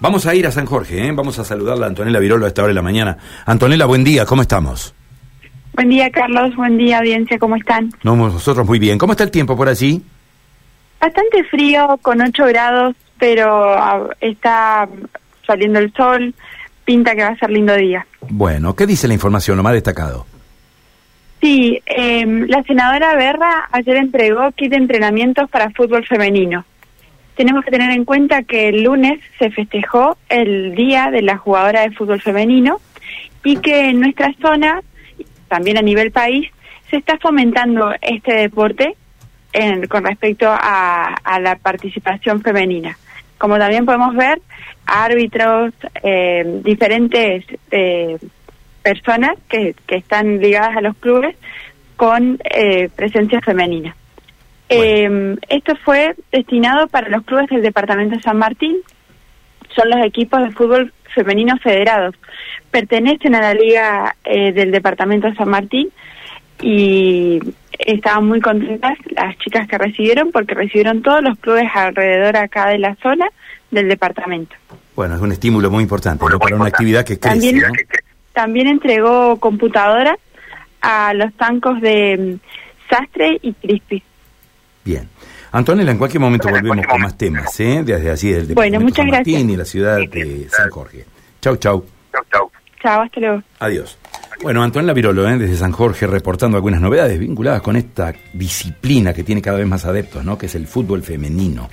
Vamos a ir a San Jorge, ¿eh? vamos a saludarla a Antonella Virolo a esta hora de la mañana. Antonella, buen día, ¿cómo estamos? Buen día, Carlos, buen día, audiencia, ¿cómo están? No, nosotros muy bien. ¿Cómo está el tiempo por allí? Bastante frío, con 8 grados, pero ah, está saliendo el sol, pinta que va a ser lindo día. Bueno, ¿qué dice la información, lo más destacado? Sí, eh, la senadora Berra ayer entregó kit de entrenamientos para fútbol femenino. Tenemos que tener en cuenta que el lunes se festejó el Día de la Jugadora de Fútbol Femenino y que en nuestra zona, también a nivel país, se está fomentando este deporte en, con respecto a, la participación femenina. Como también podemos ver, árbitros, eh, diferentes eh, personas que, que están ligadas a los clubes con eh, presencia femenina. Eh, esto fue destinado para los clubes del departamento de San Martín. Son los equipos de fútbol femenino federados. Pertenecen a la liga eh, del departamento de San Martín y estaban muy contentas las chicas que recibieron porque recibieron todos los clubes alrededor acá de la zona del departamento. Bueno, es un estímulo muy importante ¿no? para una actividad que crece. También, ¿no? también entregó computadoras a los tancos de mm, Sastre y Crispy. Bien. Antonella, en cualquier momento volvemos con más temas, ¿eh? Desde allí, del Bueno, muchas San Martín gracias. y la ciudad de San Jorge. Chau, chau. Chau, chau. Chao, hasta luego. Adiós. Bueno, Antonella Virolo, ¿eh? desde San Jorge, reportando algunas novedades vinculadas con esta disciplina que tiene cada vez más adeptos, ¿no? Que es el fútbol femenino.